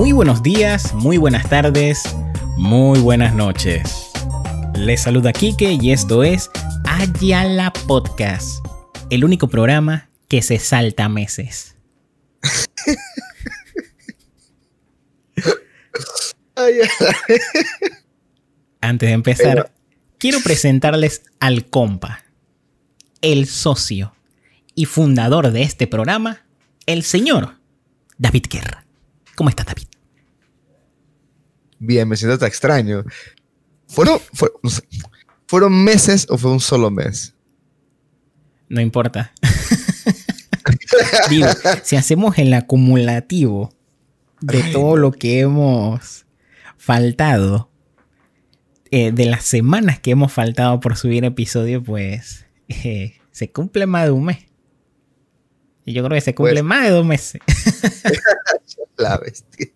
Muy buenos días, muy buenas tardes, muy buenas noches. Les saluda Kike y esto es Ayala Podcast, el único programa que se salta meses. Antes de empezar, quiero presentarles al compa, el socio y fundador de este programa, el señor David Guerra. ¿Cómo estás, David? Bien, me siento tan extraño. ¿Fueron, ¿Fueron meses o fue un solo mes? No importa. Digo, si hacemos el acumulativo de todo lo que hemos faltado, eh, de las semanas que hemos faltado por subir episodio, pues eh, se cumple más de un mes. Y yo creo que se cumple pues más de dos meses. la bestia.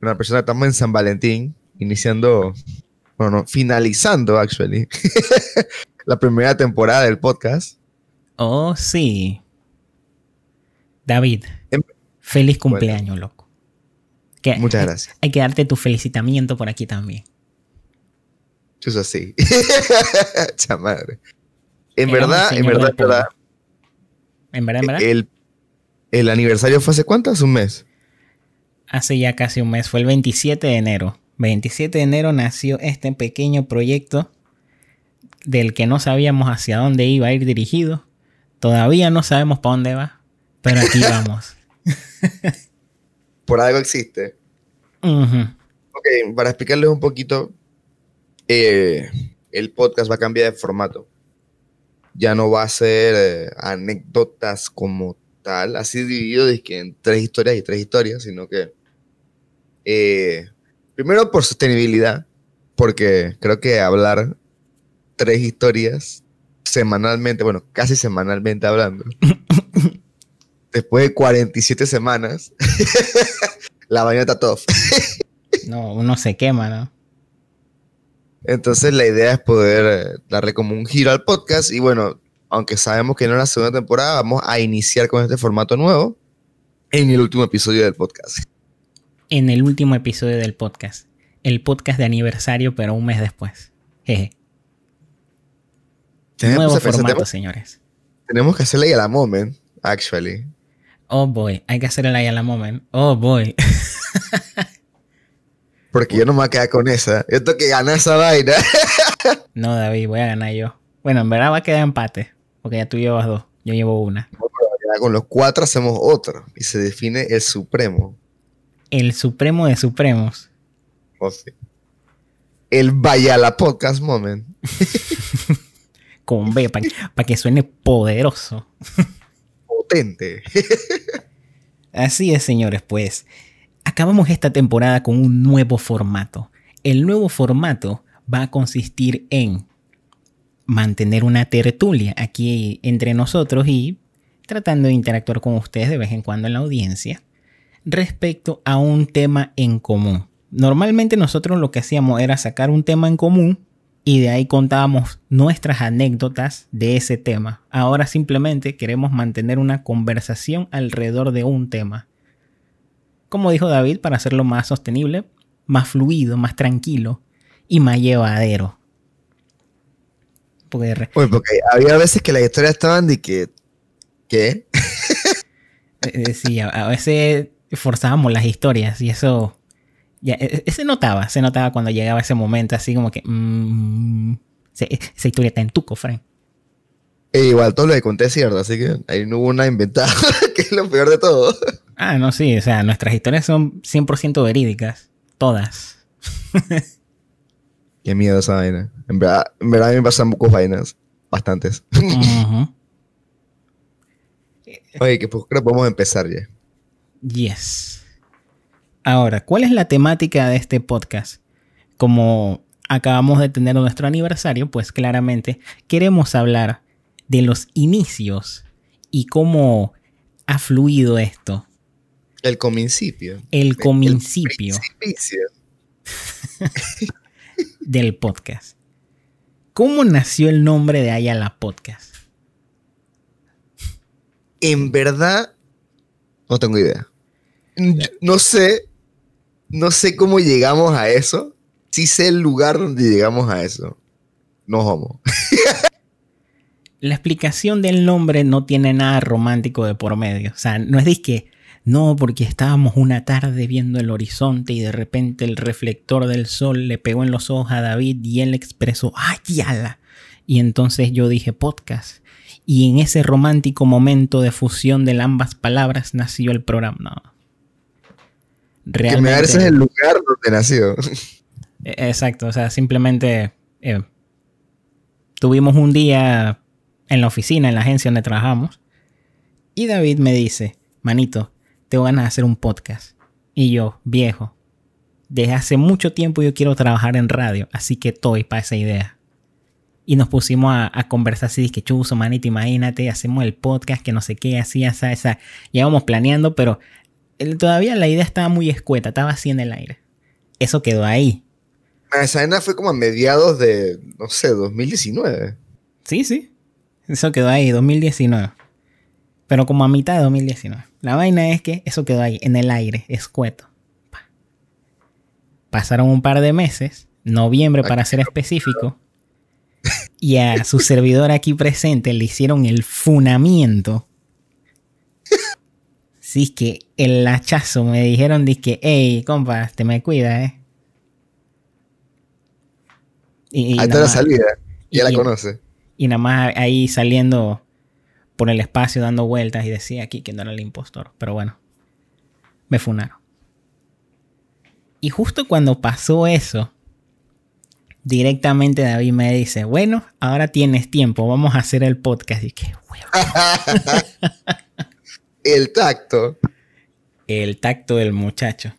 Una persona estamos en San Valentín, iniciando, bueno, finalizando, actually, la primera temporada del podcast. Oh, sí. David, em, feliz cumpleaños, loco. Muchas gracias. Hay, que darte tu felicitamiento por aquí también. Eso sí. Chamadre. En verdad, en verdad, en verdad. En verdad, en verdad. El, el aniversario fue hace cuánto? Hace un mes. Hace ya casi un mes. Fue el 27 de enero. 27 de enero nació este pequeño proyecto del que no sabíamos hacia dónde iba a ir dirigido. Todavía no sabemos para dónde va, pero aquí vamos. Por algo existe. Ok, para explicarles un poquito, eh, el podcast va a cambiar de formato. Ya no va a ser eh, anécdotas como tal, así dividido en tres historias y tres historias, sino que eh, primero por sostenibilidad, porque creo que hablar tres historias semanalmente, bueno, casi semanalmente hablando, después de 47 semanas, la vaina está top. no, uno se quema, ¿no? Entonces la idea es poder eh, darle como un giro al podcast y bueno, aunque sabemos que no es la segunda temporada, vamos a iniciar con este formato nuevo en el último episodio del podcast. En el último episodio del podcast. El podcast de aniversario, pero un mes después. Jeje. Nuevo formato, señores. Tenemos que hacerle a la moment, actually. Oh boy, hay que hacerle a la moment. Oh boy. Porque yo no me voy a quedar con esa. Yo tengo que ganar esa vaina. no, David, voy a ganar yo. Bueno, en verdad va a quedar empate. Porque ya tú llevas dos. Yo llevo una. con los cuatro hacemos otra. Y se define el supremo. El supremo de supremos. Oh, sí. El vaya la podcast moment. con B, para que suene poderoso. Potente. Así es, señores, pues acabamos esta temporada con un nuevo formato. El nuevo formato va a consistir en mantener una tertulia aquí entre nosotros y tratando de interactuar con ustedes de vez en cuando en la audiencia respecto a un tema en común. Normalmente nosotros lo que hacíamos era sacar un tema en común y de ahí contábamos nuestras anécdotas de ese tema. Ahora simplemente queremos mantener una conversación alrededor de un tema. Como dijo David, para hacerlo más sostenible, más fluido, más tranquilo y más llevadero. Porque, porque había veces que las historias estaban de que. ¿Qué? Eh, eh, sí, a, veces forzábamos las historias y eso. Ya, e, e, se notaba, se notaba cuando llegaba ese momento, así como que. Mmm, esa historia está en tu cofre. E igual todo lo que conté es cierto, así que ahí no hubo nada inventado, que es lo peor de todo. Ah, no, sí, o sea, nuestras historias son 100% verídicas. Todas. Qué miedo esa vaina. En verdad, en verdad me pasan muchas vainas. Bastantes. Oye, que pues creo que podemos empezar ya. Yes. Ahora, ¿cuál es la temática de este podcast? Como acabamos de tener nuestro aniversario, pues claramente queremos hablar de los inicios y cómo ha fluido esto. El comincipio. El comincipio. del podcast. ¿Cómo nació el nombre de Ayala Podcast? En verdad, no tengo idea. No sé no sé cómo llegamos a eso. Sí sé el lugar donde llegamos a eso. No homo. La explicación del nombre no tiene nada romántico de por medio. O sea, no es que no, porque estábamos una tarde viendo el horizonte y de repente el reflector del sol le pegó en los ojos a David y él expresó ¡Ay! Y entonces yo dije podcast. Y en ese romántico momento de fusión de ambas palabras nació el programa. No. Realmente, que me es el lugar donde nació. E-, exacto, o sea, simplemente eh, tuvimos un día en la oficina, en la agencia donde trabajamos, y David me dice, manito, tengo ganas de hacer un podcast. Y yo, viejo, desde hace mucho tiempo yo quiero trabajar en radio, así que estoy para esa idea. Y nos pusimos a, conversar así, que chuzo, manito, imagínate, hacemos el podcast, que no sé qué, así, esa, esa. Llevamos planeando, pero todavía la idea estaba muy escueta, estaba así en el aire. Eso quedó ahí. Esa escena fue como a mediados de, no sé, 2019. Sí, sí. Eso quedó ahí, 2019. Pero como a mitad de 2019. La vaina es que eso quedó ahí, en el aire, escueto. Pasaron un par de meses, noviembre para ser específico, y a su servidor aquí presente le hicieron el funamiento. Sí, es que el hachazo me dijeron, que, hey, compa, te me cuida, eh. Y, ahí está la salida, ya la conoce. Y nada más ahí saliendo por el espacio dando vueltas y decía aquí que no era el impostor. Pero bueno, me funaron. Y justo cuando pasó eso, directamente David me dice, bueno, ahora tienes tiempo, vamos a hacer el podcast. Y que, el tacto. El tacto del muchacho.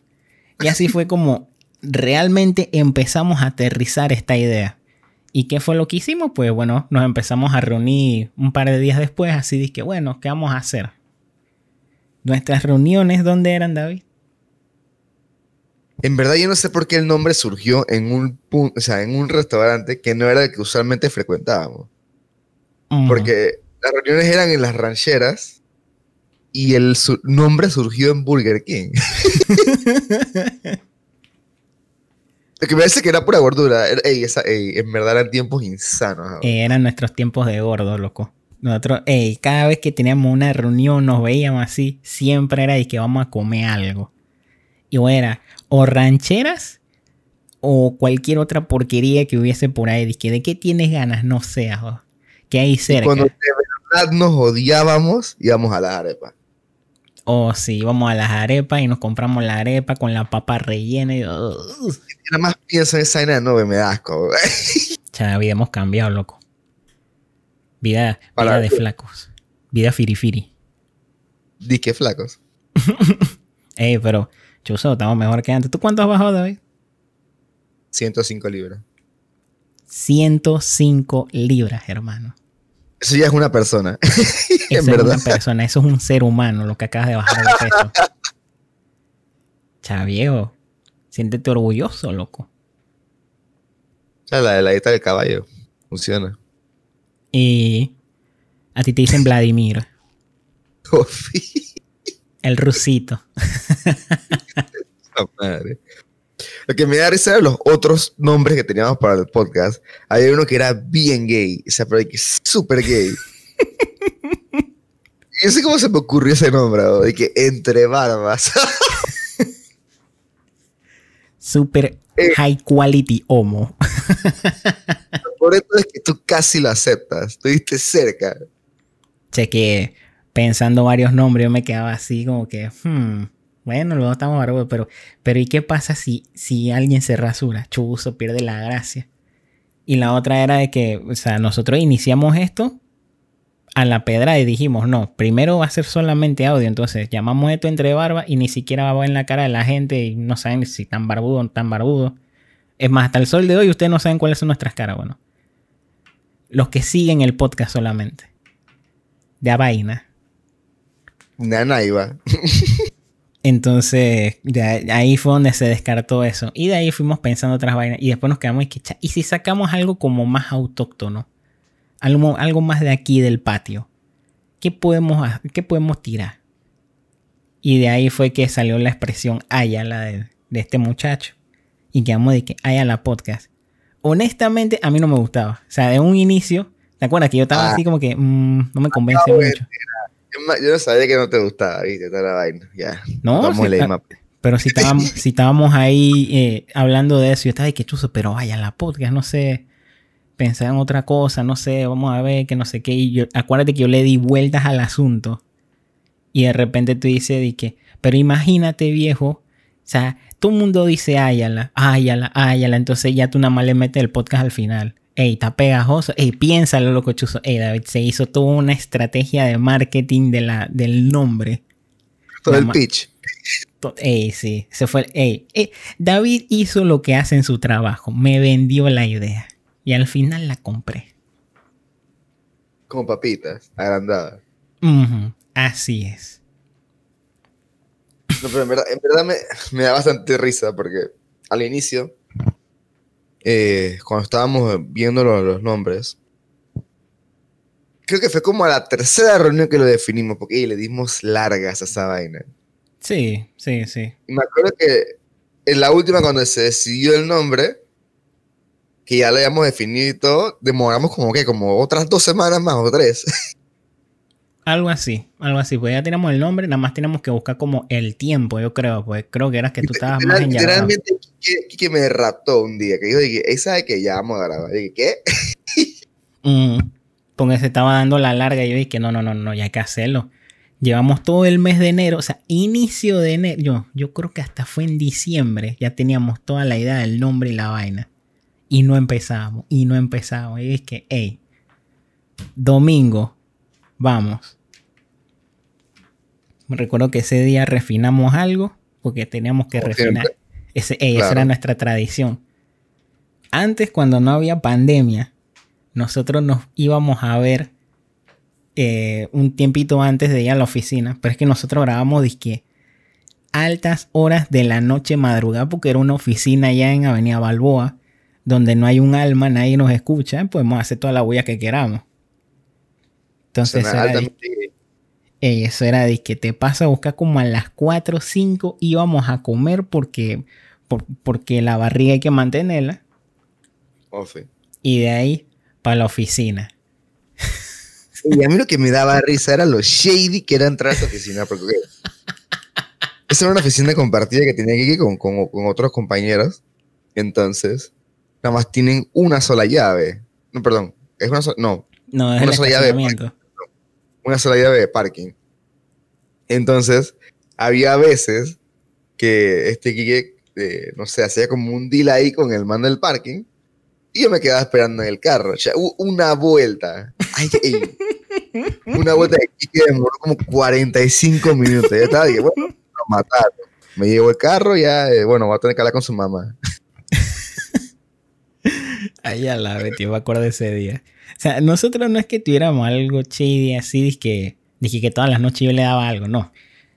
Y así fue como realmente empezamos a aterrizar esta idea. ¿Y qué fue lo que hicimos? Pues bueno, nos empezamos a reunir un par de días después, así de que, bueno, ¿qué vamos a hacer? Nuestras reuniones, ¿dónde eran, David? En verdad yo no sé por qué el nombre surgió en un, o sea, en un restaurante que no era el que usualmente frecuentábamos. Porque las reuniones eran en las rancheras y el nombre surgió en Burger King. Lo que me parece que era pura gordura. Ey, en verdad eran tiempos insanos. Eh, eran nuestros tiempos de gordo, loco. Nosotros, ey, cada vez que teníamos una reunión, nos veíamos así, siempre era de que vamos a comer algo. Y o era o rancheras o cualquier otra porquería que hubiese por ahí. De, que, ¿de qué tienes ganas? No sé, que hay cerca. cuando de verdad nos odiábamos, íbamos a la arepa. O si íbamos a las arepas y nos compramos la arepa con la papa rellena y... Nada más pienso en esa vaina no me da asco. Ya habíamos cambiado, loco. Vida, vida de flacos. Vida firifiri. ¿Di qué flacos? Ey, pero, Chuso, estamos mejor que antes. ¿Tú cuánto has bajado, David? 105 libras. 105 libras, hermano. Eso ya es una persona. es una persona, eso es un ser humano lo que acabas de bajar de peso. Chaviejo, siéntete orgulloso, loco. O la de la dieta del caballo. Funciona. Y a ti te dicen Vladimir. El rusito. madre. Lo que me da risa eran los otros nombres que teníamos para el podcast. Había uno que era bien gay, o sea, pero que es súper gay. y no sé cómo se me ocurrió ese nombre, de que entre barbas. Super eh. high quality homo. por eso es que tú casi lo aceptas, estuviste cerca. Che, que pensando varios nombres yo me quedaba así como que, hmm, bueno, luego estamos barbudos, pero, pero ¿y qué pasa si, si alguien se rasura? Chuzo, pierde la gracia. Y la otra era de que, o sea, nosotros iniciamos esto a la pedra y dijimos, no, primero va a ser solamente audio, entonces llamamos esto entre barba y ni siquiera va a en la cara de la gente y no saben si tan barbudo o tan barbudo. Es más, hasta el sol de hoy ustedes no saben cuáles son nuestras caras, bueno. Los que siguen el podcast solamente. De a vaina. Nana iba. Entonces, ahí fue donde se descartó eso. Y de ahí fuimos pensando otras vainas. Y después nos quedamos y que, ¿y si sacamos algo como más autóctono? Algo, algo más de aquí del patio. ¿Qué podemos, ¿Qué podemos tirar? Y de ahí fue que salió la expresión Ayala de, de este muchacho. Y quedamos de que haya la podcast. Honestamente, a mí no me gustaba. O sea, de un inicio, ¿te acuerdas que yo estaba Ah. así como que mm, no me convence de mucho? Yo no sabía que no te gustaba, viste, toda la vaina. Ya. No, más. Pero si estábamos, si estábamos ahí eh, hablando de eso, yo estaba de que chuzo, pero vaya la podcast, no sé, pensar en otra cosa, no sé, vamos a ver, que no sé qué. Y yo, acuérdate que yo le di vueltas al asunto. Y de repente tú dices de que, pero imagínate, viejo, o sea, todo el mundo dice Ayala, Ayala, Ayala, entonces ya tú nada más le metes el podcast al final. Ey, está pegajoso. Ey, piénsalo, loco chuzo. Ey, David, se hizo toda una estrategia de marketing de la, del nombre. Todo el pitch. Ey, sí, se fue. Ey, ey, David hizo lo que hace en su trabajo. Me vendió la idea. Y al final la compré. Como papitas, agrandadas. Ujú, así es. No, pero en verdad, en verdad me, me da bastante risa porque al inicio, eh, cuando estábamos viendo los, los nombres, creo que fue como a la tercera reunión que lo definimos, porque le dimos largas a esa vaina. Sí, sí, sí. Y me acuerdo que en la última, cuando se decidió el nombre, que ya lo habíamos definido y todo, demoramos como que, como otras dos semanas más o tres. Algo así, algo así. Pues ya tenemos el nombre, nada más tenemos que buscar como el tiempo, yo creo. Pues creo que era que tú estabas más. Literalmente, Quique me raptó un día, que dijo, dije, "Ey, sabe que ya vamos a grabar. Dije, ¿qué? Mm, porque se estaba dando la larga y yo dije, no, no, no, no, ya hay que hacerlo. Llevamos todo el mes de enero, o sea, inicio de enero. Yo, yo creo que hasta fue en diciembre, ya teníamos toda la idea del nombre y la vaina. Y no empezábamos, y no empezábamos. Y es que, hey, domingo, vamos. Me recuerdo que ese día refinamos algo, porque teníamos que Como refinar. Ese, Esa era nuestra tradición. Antes, cuando no había pandemia, nosotros nos íbamos a ver eh, un tiempito antes de ir a la oficina. Pero es que nosotros grabamos disque altas horas de la noche madrugada porque era una oficina allá en Avenida Balboa donde no hay un alma, nadie nos escucha, podemos hacer toda la bulla que queramos. Entonces, Suena era, ey, eso era de que te pasa a buscar como a las 4 o 5 íbamos a comer porque, por- porque la barriga hay que mantenerla Oh, sí. y de ahí para la oficina. Y a mí lo que me daba risa era lo shady que era entrar a esa oficina. Porque esa era una oficina compartida que tenía que ir con, con, con otros compañeros. Entonces, nada más tienen una sola llave. No, perdón. Es una sola. No, No, es Una el sola llave, estacionamiento. Una sola llave de parking. Entonces, había veces que este Quique, eh, no sé, hacía como un deal ahí con el man del parking y yo me quedaba esperando en el carro. O sea, una vuelta. Ay, ey. Una vuelta de Quique demoró como 45 minutos. Yo estaba dije, bueno, lo mataron. Me llevo el carro, ya, eh, bueno, voy a tener que hablar con su mamá. Ay, a la tío, me acuerdo de ese día. O sea, nosotros no es que tuviéramos algo shady así, dije que, que todas las noches yo le daba algo, no.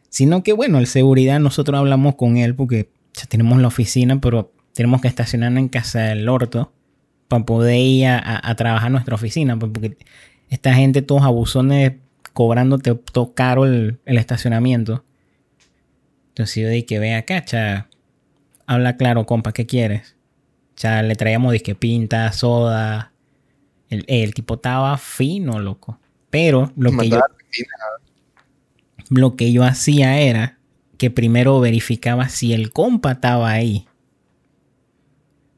Sino que, bueno, el seguridad, nosotros hablamos con él porque ya tenemos la oficina, pero tenemos que estacionarnos en casa del orto para poder ir a, a- a trabajar nuestra oficina. pues, Porque esta gente, todos abusones, cobrándote todo caro el, estacionamiento. Entonces yo dije, ve acá, cha, habla claro, compa, ¿qué quieres? Sea, le traíamos disque pinta, soda. El, el tipo estaba fino, loco. Pero lo que, yo, lo que yo hacía era que primero verificaba si el compa estaba ahí.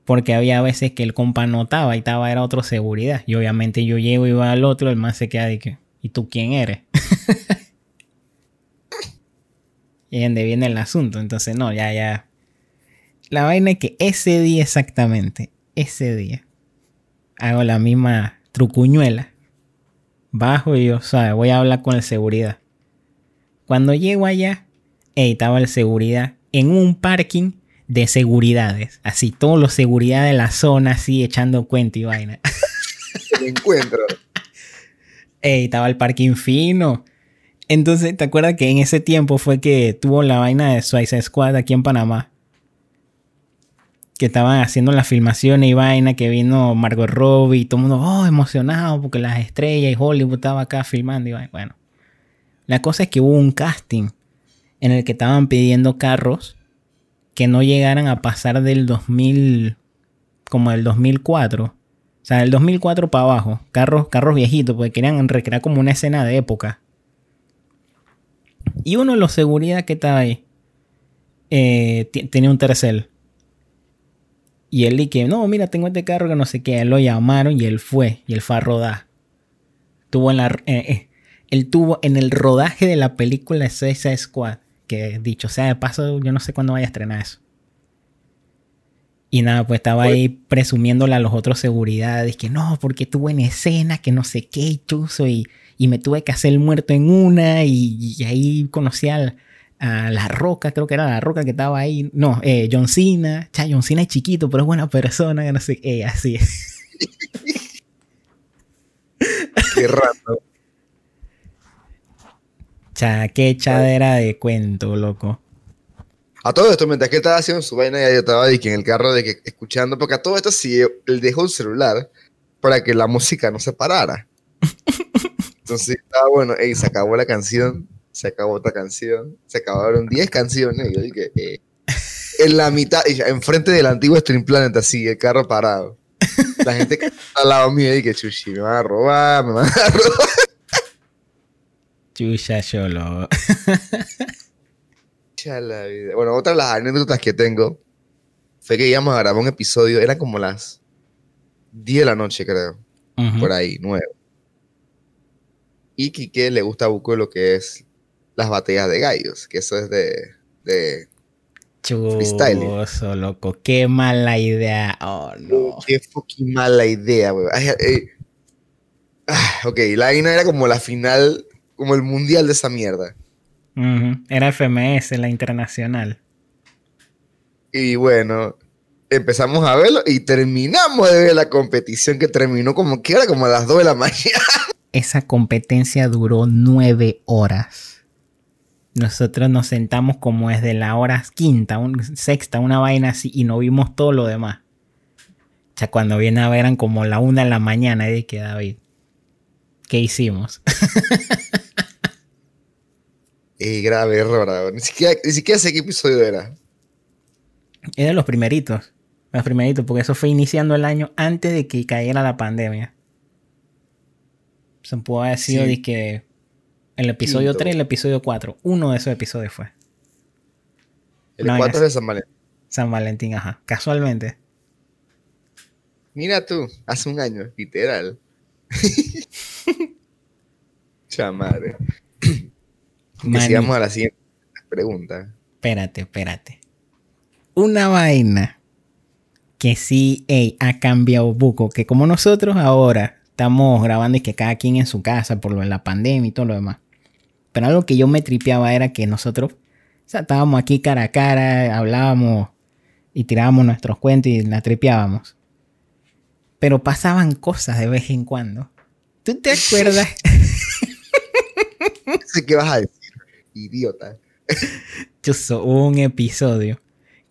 Porque había veces que el compa no estaba y estaba era otro seguridad. Y obviamente yo llego y voy al otro, el man se queda de que, ¿y tú quién eres? y es donde viene el asunto. Entonces, no, ya, ya. La vaina es que ese día exactamente, ese día, hago la misma trucuñuela. Bajo y yo, ¿sabes? Voy a hablar con el seguridad. Cuando llego allá, ey, estaba el seguridad en un parking de seguridades. Así, todos los seguridad de la zona, así, echando cuenta y vaina. el encuentro. Ey, estaba el parking fino. Entonces, ¿te acuerdas que en ese tiempo fue que tuvo la vaina de Suicide Squad aquí en Panamá? Que estaban haciendo las filmaciones y vaina, que vino Margot Robbie y todo el mundo, oh, emocionado porque las estrellas y Hollywood estaba acá filmando y vaina. Bueno, la cosa es que hubo un casting en el que estaban pidiendo carros que no llegaran a pasar del 2000, como del 2004. O sea, del 2004 para abajo. Carros, carros viejitos, porque querían recrear como una escena de época. Y uno de los seguridad que estaba ahí eh, tenía un tercel. Y él dije, no, mira, tengo este carro que no sé qué. Él lo llamaron y él fue. Y él fue a rodar. Tuvo en la, eh, eh, él tuvo en el rodaje de la película Suicide Squad. Que dicho sea de paso, yo no sé cuándo vaya a estrenar eso. Y nada, pues estaba ahí presumiéndole a los otros seguridades que no, porque tuvo en escena, que no sé qué, chuzo, y, y me tuve que hacer el muerto en una, y, ahí conocí a La Roca, creo que era La Roca que estaba ahí. No, eh, John Cena. Cha, John Cena es chiquito, pero es buena persona, que no sé qué, así Qué rato. Cha, qué echadera de cuento, loco. A todo esto, mientras que estaba haciendo su vaina, ya yo estaba en el carro de que, escuchando, porque a todo esto sí, él dejó un celular para que la música no se parara. Entonces estaba bueno, ey, se acabó la canción, se acabó otra canción, se acabaron 10 canciones, y yo dije, eh, en la mitad, enfrente del antiguo Stream Planet, así, el carro parado. La gente que está al lado mío, y que chuchi, me van a robar, me van a robar. Chucha, lo... Bueno, otra de las anécdotas que tengo fue que íbamos a grabar un episodio, era como las 10 de la noche, creo. Por ahí, nuevo. Y Kike le gusta a lo que es las batallas de gallos, que eso es de, de Chuso, loco. Qué mala idea. Oh, no. Qué fucking mala idea, güey. Ah, ok, la vaina era como la final como el mundial de esa mierda. Era FMS, la internacional. Y bueno, empezamos a verlo y terminamos de ver la competición que terminó como que era como a las 2 de la mañana. Esa competencia duró nueve horas. Nosotros nos sentamos como desde la hora quinta, sexta, una vaina así, y no vimos todo lo demás. O sea, cuando viene a ver eran como la una de la mañana, y que David, ¿qué hicimos? Eh, grave error, ni siquiera, ni siquiera sé qué episodio era. Era los primeritos. Los primeritos, porque eso fue iniciando el año antes de que cayera la pandemia. Se pudo haber sido que el episodio 3 y el episodio 4. Uno de esos episodios fue. El 4 es de San Valentín. San Valentín, ajá. Casualmente. Mira tú, hace un año, literal. Chamadre. Sigamos a la siguiente pregunta. Espérate, espérate. Una vaina que sí ha cambiado buco, que como nosotros ahora estamos grabando y que cada quien en su casa por lo de la pandemia y todo lo demás. Pero algo que yo me tripeaba era que nosotros estábamos aquí cara a cara, hablábamos y tirábamos nuestros cuentos y la tripeábamos. Pero pasaban cosas de vez en cuando. ¿Tú te acuerdas? ¿Qué vas a decir? idiota. Yo un episodio.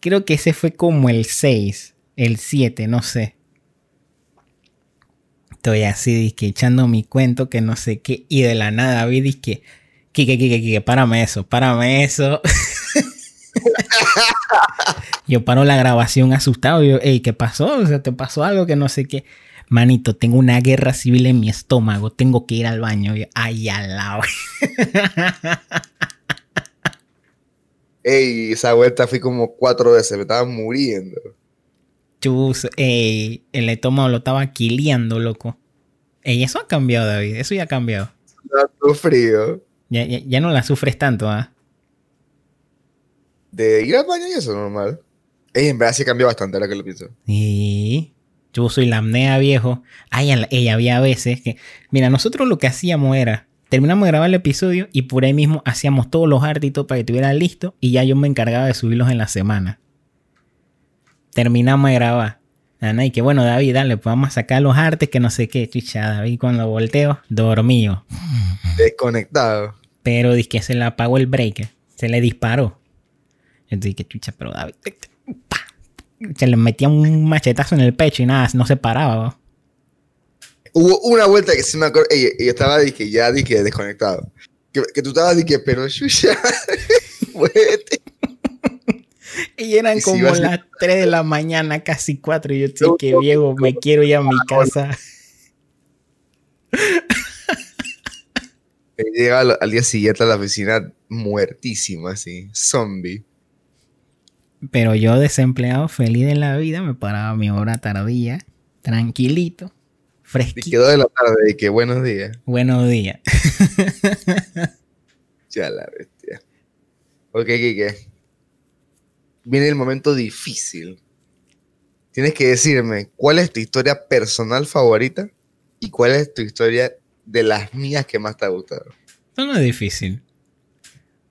Creo que ese fue como el 6, el 7, no sé. Estoy así, que echando mi cuento, que no sé qué. Y de la nada vi, que, que, que, que, que, párame eso, párame eso. yo paro la grabación asustado. Yo, hey, ¿qué pasó? O sea, ¿te pasó algo que no sé qué? Manito, tengo una guerra civil en mi estómago. Tengo que ir al baño. Yo, ay, al lado. Ey, esa vuelta fui como cuatro veces, me estaba muriendo. Chus, ey, el estómago lo estaba quiliando, loco. Ey, eso ha cambiado, David, eso ya ha cambiado. Tanto frío. Ya, ya, no la sufres tanto, ¿ah? De ir al baño y eso normal. Ey, en verdad sí cambió bastante ahora que lo pienso. Y yo soy la apnea viejo. Ay, ella había veces que. Mira, nosotros lo que hacíamos era terminamos de grabar el episodio y por ahí mismo hacíamos todos los artitos para que estuviera listo y ya yo me encargaba de subirlos en la semana. Terminamos de grabar. Y que bueno, David, dale, pues vamos a sacar los artes que no sé qué. Chicha, David cuando volteo, dormido. Desconectado. Pero dice que se le apagó el breaker. Se le disparó. Entonces dije, chucha, pero David. Se le metía un machetazo en el pecho y nada, no se paraba. Hubo una vuelta que se me acuerdo, y, yo estaba dije, ya dije desconectado. Que, que tú estabas dije, pero Shusha, muévete. Y eran como las 3 de la mañana, casi 4. Y yo estoy que viejo, me quiero ir a mi casa. Llega al, día siguiente a la oficina muertísima, así, zombie. Pero yo desempleado, feliz de la vida, me paraba mi hora tardía, tranquilito, fresquito. Y quedó de la tarde y que buenos días. Buenos días. ya la bestia. Ok, ¿qué, Viene el momento difícil. Tienes que decirme cuál es tu historia personal favorita y cuál es tu historia de las mías que más te ha gustado. Esto no es difícil.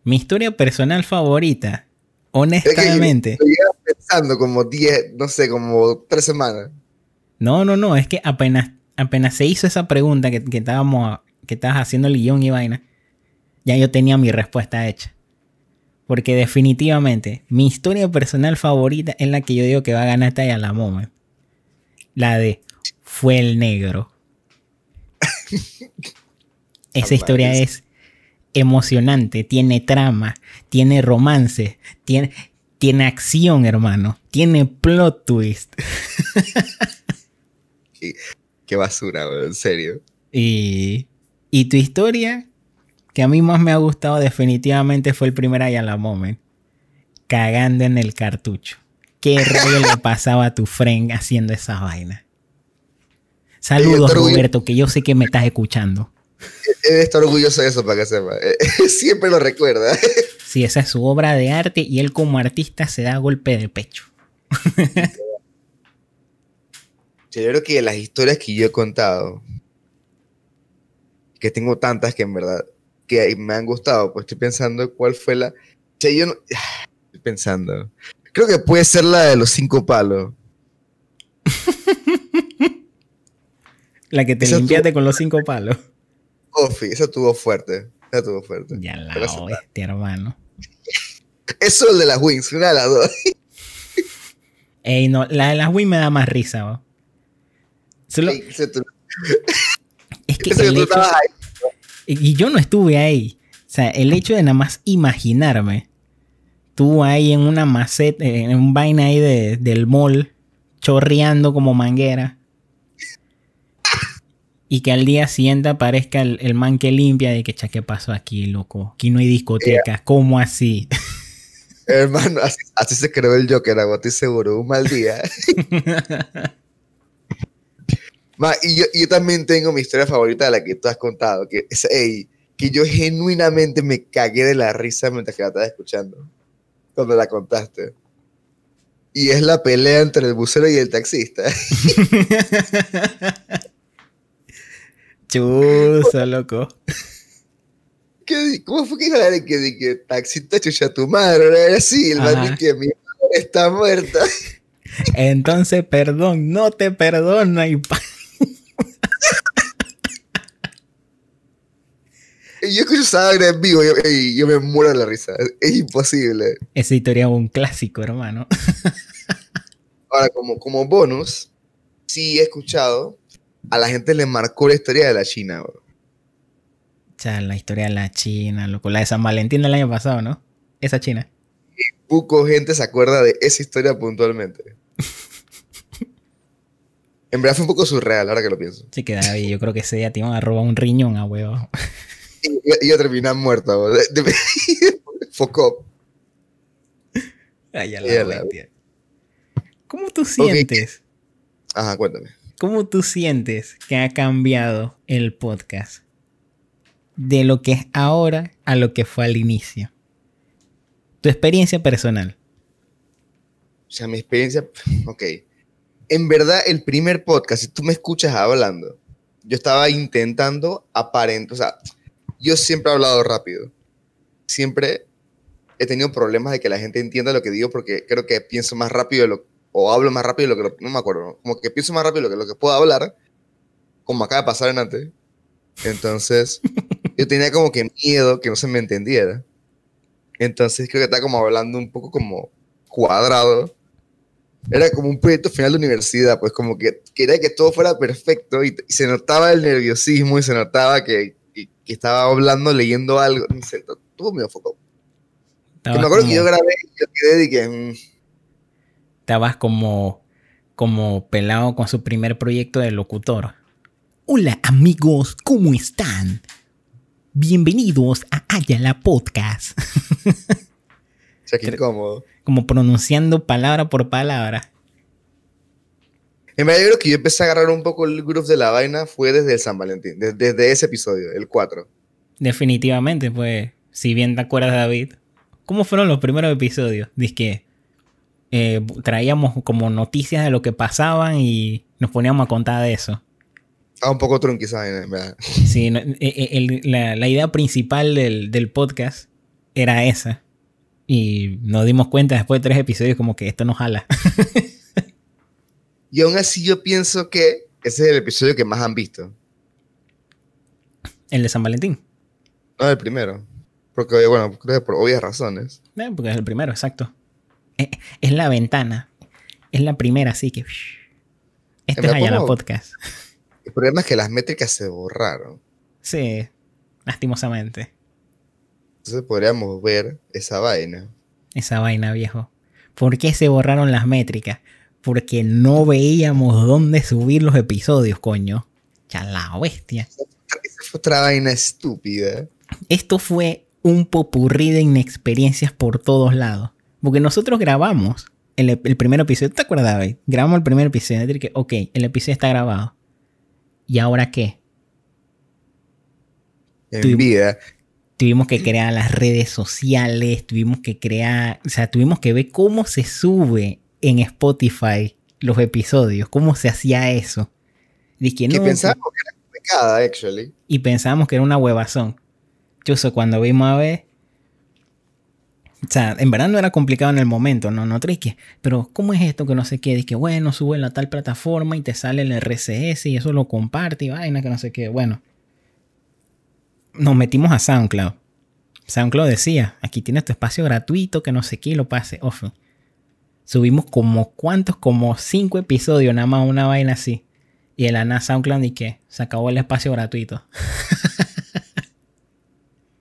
Mi historia personal favorita, honestamente. Es que pensando como 10, no sé, como 3 semanas. No, no, no, es que apenas, apenas se hizo esa pregunta que, que, estábamos, que estabas haciendo el guion y vaina, ya yo tenía mi respuesta hecha. Porque definitivamente mi historia personal favorita es la que yo digo que va a ganar esta ya la moment. La de fue el negro. Esa historia es emocionante, tiene trama, tiene romance, tiene, tiene acción, hermano, tiene plot twist. qué, basura, en serio. Y, y tu historia, que a mí más me ha gustado definitivamente fue el primer la Moment, cagando en el cartucho. ¿Qué rollo le pasaba a tu friend haciendo esa vaina? Saludos, Roberto, que yo sé que me estás escuchando. Debe estar orgulloso de eso para que sepa. Siempre lo recuerda. Sí, esa es su obra de arte y él como artista se da golpe de pecho. Yo creo que las historias que yo he contado, que tengo tantas que en verdad que me han gustado, pues estoy pensando cuál fue la... O yo no... Estoy pensando. Creo que puede ser la de los cinco palos. La que te limpiaste con los cinco palos. Ofi, esa tuvo fuerte. Esa tuvo fuerte. Ya la este hermano. Eso es el de las wings, una de las dos. Ey, no, la de las wings me da más risa, ¿no? Solo... es que el hecho... Y yo no estuve ahí. O sea, el hecho de nada más imaginarme, tú ahí en una maceta, en un vaina ahí de, del mall, chorreando como manguera y que al día siguiente aparezca el, man que limpia de que, cha, ¿qué pasó aquí, loco? Aquí no hay discotecas, ¿cómo así? Hermano, así, se creó el Joker, estoy seguro, un mal día. y, yo, también tengo mi historia favorita de la que tú has contado, que es, que yo genuinamente me cagué de la risa mientras que la estaba escuchando, cuando la contaste. Y es la pelea entre el bucero y el taxista. Chusa, loco. ¿Qué, ¿Cómo fue que iba a que, que, que taxista chucha tu madre? Era así, el man que mi madre está muerta. Entonces, perdón, no te perdona. Y yo escucho esa en vivo y yo, me muero de la risa. Es, imposible. Esa historia es un clásico, hermano. Ahora, como, como bonus, sí he escuchado a la gente le marcó la historia de la China, bro. O sea, la historia de la China, loco. La de San Valentín del año pasado, ¿no? Esa China. Y poco gente se acuerda de esa historia puntualmente. en verdad fue un poco surreal, ahora que lo pienso. Sí, que David, yo creo que ese día te iban a robar un riñón a huevo. Y yo terminé muerta, bro. Focó. Ay, ya la, ¿Cómo tú sientes? Ajá, cuéntame. ¿Cómo tú sientes que ha cambiado el podcast? De lo que es ahora a lo que fue al inicio. Tu experiencia personal. O sea, mi experiencia, ok. En verdad, el primer podcast, si tú me escuchas hablando, yo estaba intentando aparentar, o sea, yo siempre he hablado rápido. Siempre he tenido problemas de que la gente entienda lo que digo porque creo que pienso más rápido de lo, o hablo más rápido de lo que no me acuerdo, como que pienso más rápido de lo que, lo que puedo hablar, como acaba de pasar en antes. Entonces, yo tenía como que miedo que no se me entendiera. Entonces, creo que estaba como hablando un poco como cuadrado. Era como un proyecto final de universidad, pues como que quería que todo fuera perfecto y, se notaba el nerviosismo y se notaba que, que, estaba hablando, leyendo algo. Y se, tuvo medio foco. Que me acuerdo que yo grabé y yo quedé y que... Mm, Estabas como, como pelado con su primer proyecto de locutor. Hola amigos, ¿cómo están? Bienvenidos a Ayala Podcast. O sea, qué incómodo. como pronunciando palabra por palabra. Y me alegro que yo empecé a agarrar un poco el groove de la vaina fue desde el San Valentín, desde, desde ese episodio, el 4. Definitivamente, pues, si bien te acuerdas, David, ¿cómo fueron los primeros episodios? Dice que eh, traíamos como noticias de lo que pasaban y nos poníamos a contar de eso. Ah, un poco trunqui, ¿saben? ¿verdad? Sí, no, eh, eh, el- la, la idea principal del, del podcast era esa. Y nos dimos cuenta después de tres episodios como que esto no jala. Y aún así yo pienso que ese es el episodio que más han visto. el de San Valentín. No el primero. Porque, bueno, creo que por obvias razones. Eh, porque es el primero, exacto. Eh, es la ventana. Es la primera, así que... Este Me es Ayala pongo- Podcast. El problema es que las métricas se borraron. Sí, lastimosamente. Entonces podríamos ver esa vaina. Esa vaina, viejo. ¿Por qué se borraron las métricas? Porque no veíamos dónde subir los episodios, coño. Chalao, bestia. Esa fue otra vaina estúpida. Esto fue un popurrí de inexperiencias por todos lados. Porque nosotros grabamos el, el primer episodio. ¿Te acuerdas, David? Grabamos el primer episodio. Es decir, que, ok, el episodio está grabado. ¿Y ahora qué? En vida. Tuvimos que crear las redes sociales, tuvimos que crear, o sea, tuvimos que ver cómo se sube en Spotify los episodios, cómo se hacía eso. Dije, Que no, pensábamos que era complicada, actually. y pensábamos que era una huevazón. Yo sé, cuando vimos a ver. O sea, en verdad no era complicado en el momento, no, no que, pero ¿cómo es esto que no sé qué? Dije, bueno, sube en la tal plataforma y te sale el RCS y eso lo comparte y vaina que no sé qué. Bueno, nos metimos a SoundCloud. SoundCloud decía, aquí tienes tu espacio gratuito que no sé qué y lo pase off. Subimos como cuántos, como cinco episodios, nada más una vaina así. Y el ANA SoundCloud y que se acabó el espacio gratuito.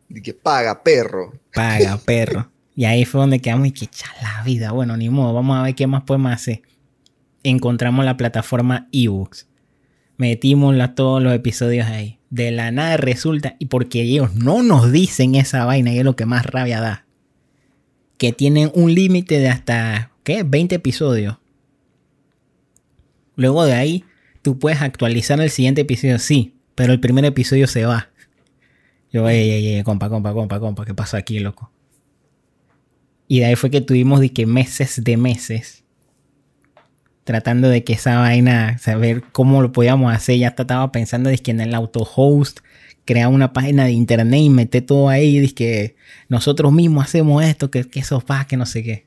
Y que paga, perro. Paga, perro. Y ahí fue donde quedamos y que la vida. Bueno, ni modo, vamos a ver qué más podemos hacer. Encontramos la plataforma ebooks. Metimos la- todos los episodios ahí. De la nada resulta, y porque ellos no nos dicen esa vaina, y es lo que más rabia da. Que tienen un límite de hasta, ¿qué? 20 episodios. Luego de ahí, tú puedes actualizar el siguiente episodio, sí, pero el primer episodio se va. Yo, ey, ey, ey, compa, compa, compa, compa, ¿qué pasó aquí, loco? Y de ahí fue que tuvimos de que meses de meses tratando de que esa vaina, saber cómo lo podíamos hacer. Ya estaba pensando de que en el auto-host, crear una página de internet y meter todo ahí, de que nosotros mismos hacemos esto, que, que eso va, que no sé qué.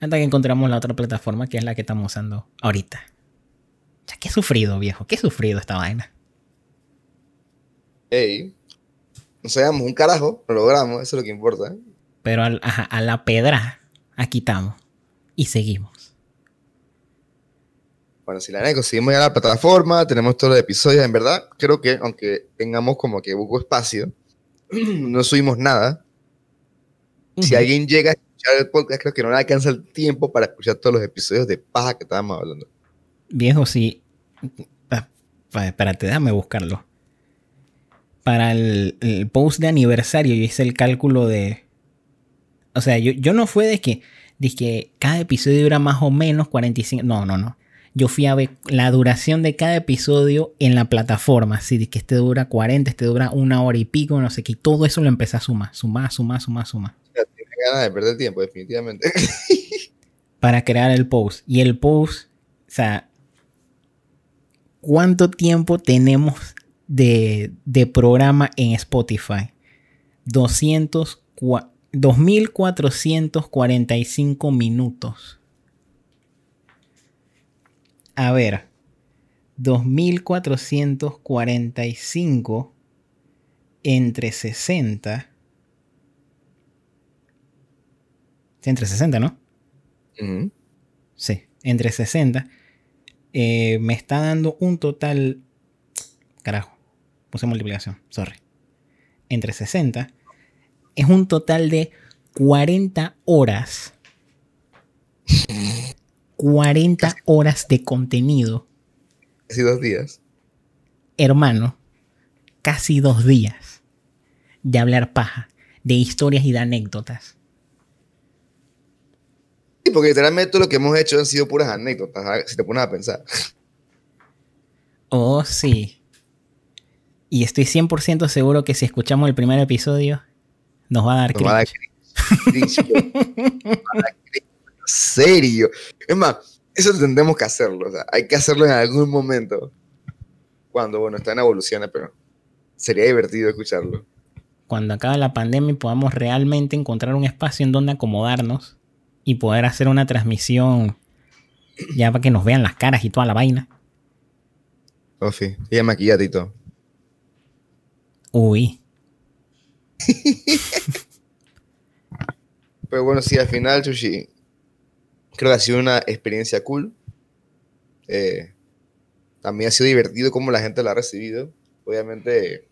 Hasta que encontramos la otra plataforma que es la que estamos usando ahorita. Ya, qué sufrido, viejo, qué sufrido esta vaina. Ey. No sabíamos un carajo, lo logramos, eso es lo que importa. ¿eh? Pero al- ajá, a la pedra, aquí estamos. Y seguimos. Bueno, si la neta conseguimos ya la plataforma, tenemos todos los episodios, en verdad, creo que aunque tengamos como que poco espacio, no subimos nada. Si alguien llega a escuchar el podcast, creo que no le alcanza el tiempo para escuchar todos los episodios de paja que estábamos hablando. Viejo, sí. Pa- pa- espérate, déjame buscarlo. Para el, el post de aniversario yo hice el cálculo de... O sea, yo, yo no fue de que, de que cada episodio dura más o menos 45... No, no, no. Yo fui a ver la duración de cada episodio en la plataforma. Así que este dura 40, este dura una hora y pico, no sé qué. Y todo eso lo empecé a sumar, sumar, sumar, sumar, sumar. Ganas de perder tiempo, definitivamente. para crear el post. Y el post, o sea, ¿cuánto tiempo tenemos de, de programa en Spotify? 200, cua- 2445 minutos. A ver, 2445 entre 60. Sí, entre 60, ¿no? Ujú. Sí, entre 60. eh, me está dando un total. Carajo, puse multiplicación, sorry. Entre 60. Es un total de 40 horas 40 horas de contenido. Casi dos días. Hermano, casi dos días de hablar paja, de historias y de anécdotas. Sí, porque literalmente todo lo que hemos hecho han sido puras anécdotas, si te pones a pensar. Oh, sí. Y estoy 100% seguro que si escuchamos el primer episodio, nos va a dar nos va a dar serio. Es más, eso tendremos que hacerlo. O sea, hay que hacerlo en algún momento. Cuando, bueno, está en evoluciones, pero sería divertido escucharlo. Cuando acabe la pandemia y podamos realmente encontrar un espacio en donde acomodarnos y poder hacer una transmisión ya para que nos vean las caras y toda la vaina. Oh, sí. Y todo. Uy. Pero bueno, sí, al final, Chushi, creo que ha sido una experiencia cool. Eh, también ha sido divertido cómo la gente la ha recibido. Obviamente,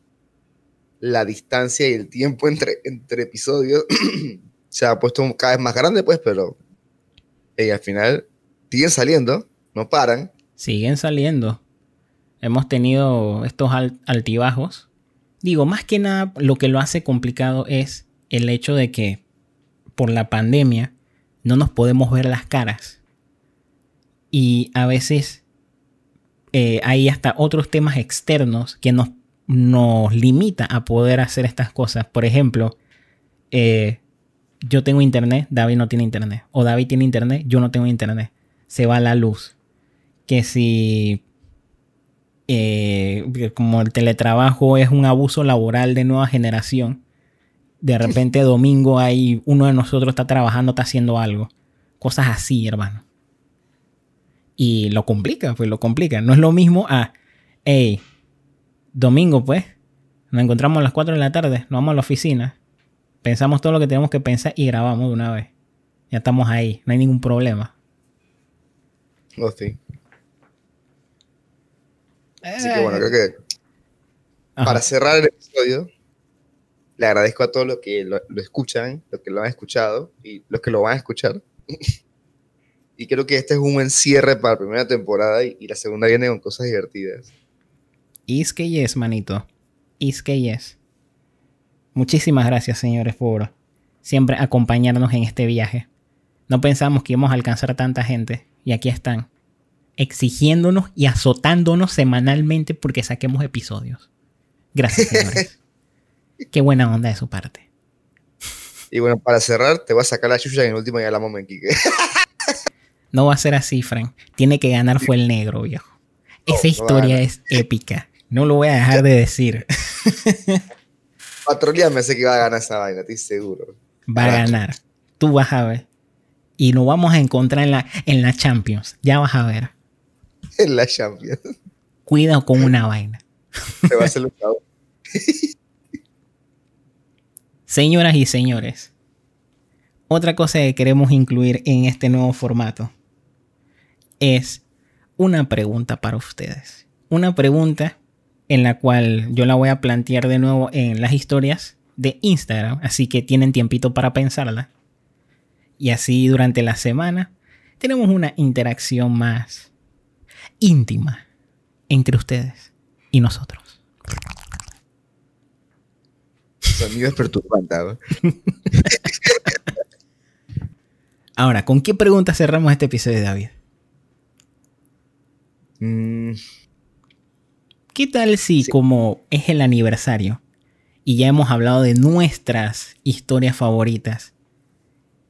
la distancia y el tiempo entre, entre episodios se ha puesto cada vez más grande, pues, pero eh, al final siguen saliendo, no paran. Siguen saliendo. Hemos tenido estos altibajos. Digo, más que nada, lo que lo hace complicado es el hecho de que por la pandemia no nos podemos ver las caras. Y a veces eh, hay hasta otros temas externos que nos, nos limita a poder hacer estas cosas. Por ejemplo, eh, yo tengo internet, David no tiene internet. O David tiene internet, yo no tengo internet. Se va la luz. Que si eh, como el teletrabajo es un abuso laboral de nueva generación, de repente domingo hay uno de nosotros está trabajando, está haciendo algo. Cosas así, hermano. Y lo complica, pues lo complica. No es lo mismo a, hey, domingo pues, nos encontramos a las 4 de la tarde, nos vamos a la oficina, pensamos todo lo que tenemos que pensar y grabamos de una vez. Ya estamos ahí, no hay ningún problema. Oh, sí. Así que bueno, creo que para cerrar el episodio, le agradezco a todos los que lo, escuchan, los que lo han escuchado y los que lo van a escuchar. y creo que este es un buen cierre para la primera temporada y, la segunda viene con cosas divertidas. Is que yes, manito. Is que yes. Muchísimas gracias, señores, por siempre acompañarnos en este viaje. No pensamos que íbamos a alcanzar a tanta gente y aquí están, exigiéndonos y azotándonos semanalmente porque saquemos episodios. Gracias, señores. Qué buena onda de su parte. Y bueno, para cerrar, te voy a sacar la chucha en el último ya la en Kike. no va a ser así, Frank. Tiene que ganar fue el negro, viejo. Esa historia es épica. No lo voy a dejar de decir. Patrulía me sé que va a ganar esa vaina, estoy seguro. Va a ganar. Tú vas a ver. Y lo vamos a encontrar en la, en la Champions. Ya vas a ver. En la Champions. Cuidado con una vaina. Te va a hacer un Señoras y señores, otra cosa que queremos incluir en este nuevo formato es una pregunta para ustedes. Una pregunta en la cual yo la voy a plantear de nuevo en las historias de Instagram, así que tienen tiempito para pensarla. Y así durante la semana tenemos una interacción más íntima entre ustedes y nosotros. Sonido es perturbante. Ahora, ¿con qué pregunta cerramos este episodio, David? Mm. ¿Qué tal si, como es el aniversario y ya hemos hablado de nuestras historias favoritas,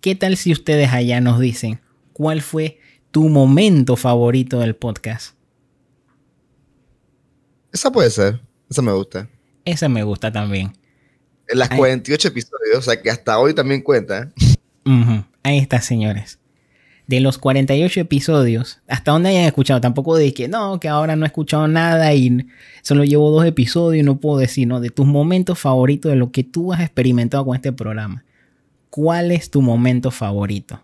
qué tal si ustedes allá nos dicen cuál fue tu momento favorito del podcast? Esa puede ser, esa me gusta. Esa me gusta también. En las 48 episodios, o sea que hasta hoy también cuenta. Ahí está, señores. De los 48 episodios, hasta donde hayan escuchado, tampoco de que no, que ahora no he escuchado nada y solo llevo dos episodios y no puedo decir, no, de tus momentos favoritos, de lo que tú has experimentado con este programa. ¿Cuál es tu momento favorito?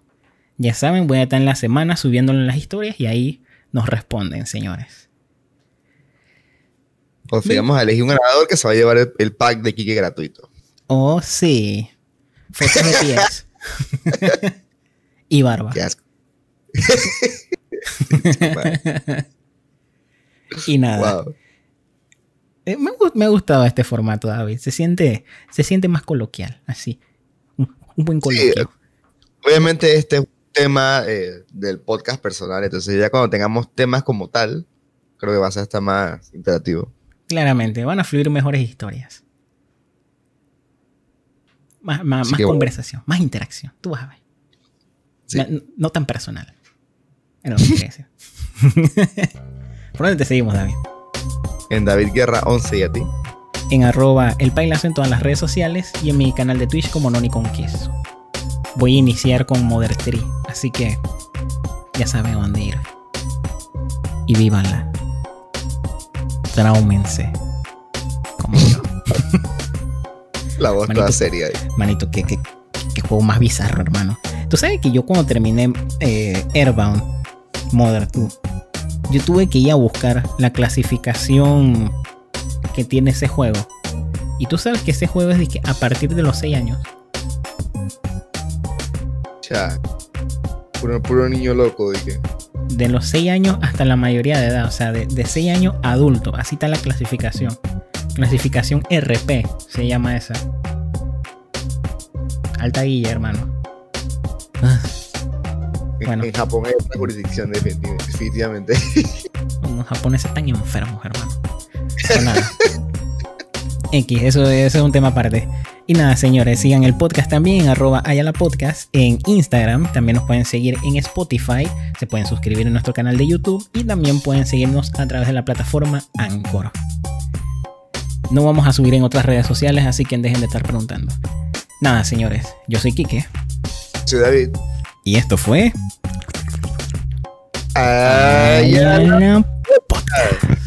Ya saben, voy a estar en la semana subiéndolo en las historias y ahí nos responden, señores. Vamos a elegir un ganador que se va a llevar el pack de Kike gratuito. Oh, sí. Fotos de pies. y barba. y nada. Eh, me, ha gustado este formato, David. Se siente, se siente más coloquial, así. Un, buen coloquio. obviamente este es un tema eh, del podcast personal, entonces ya cuando tengamos temas como tal, creo que va a ser hasta más interactivo. Claramente, van a fluir mejores historias. Más, más, conversación, más interacción. Tú vas a ver. No, tan personal. Pero ¿Por dónde te seguimos, David? En David Guerra 11 y a ti. En arroba el pailazo en todas las redes sociales y en mi canal de Twitch como Noni con Queso. Voy a iniciar con Modern 3, así que ya saben dónde ir. Y vívanla. Traumense. Como yo. La voz manito, toda seria ahí. Manito, qué, qué, juego más bizarro, hermano. Tú sabes que yo cuando terminé eh, Airbound Modern 2, yo tuve que ir a buscar la clasificación que tiene ese juego. Y tú sabes que ese juego es de que a partir de los 6 años. Ya. Puro, puro niño loco, dije de los 6 años hasta la mayoría de edad, o sea, de, de 6 años adulto, así está la clasificación. Clasificación RP se llama esa. Alta guilla, hermano. Bueno. En Japón hay una jurisdicción definitivamente. Los japoneses están enfermos, hermano. nada. X, eso, eso es un tema aparte. Y nada, señores, sigan el podcast también arroba Ayala Podcast en Instagram. También nos pueden seguir en Spotify. Se pueden suscribir en nuestro canal de YouTube y también pueden seguirnos a través de la plataforma Anchor. No vamos a subir en otras redes sociales, así que dejen de estar preguntando. Nada, señores, yo soy Kike. Soy David. Y esto fue. Ayala Podcast.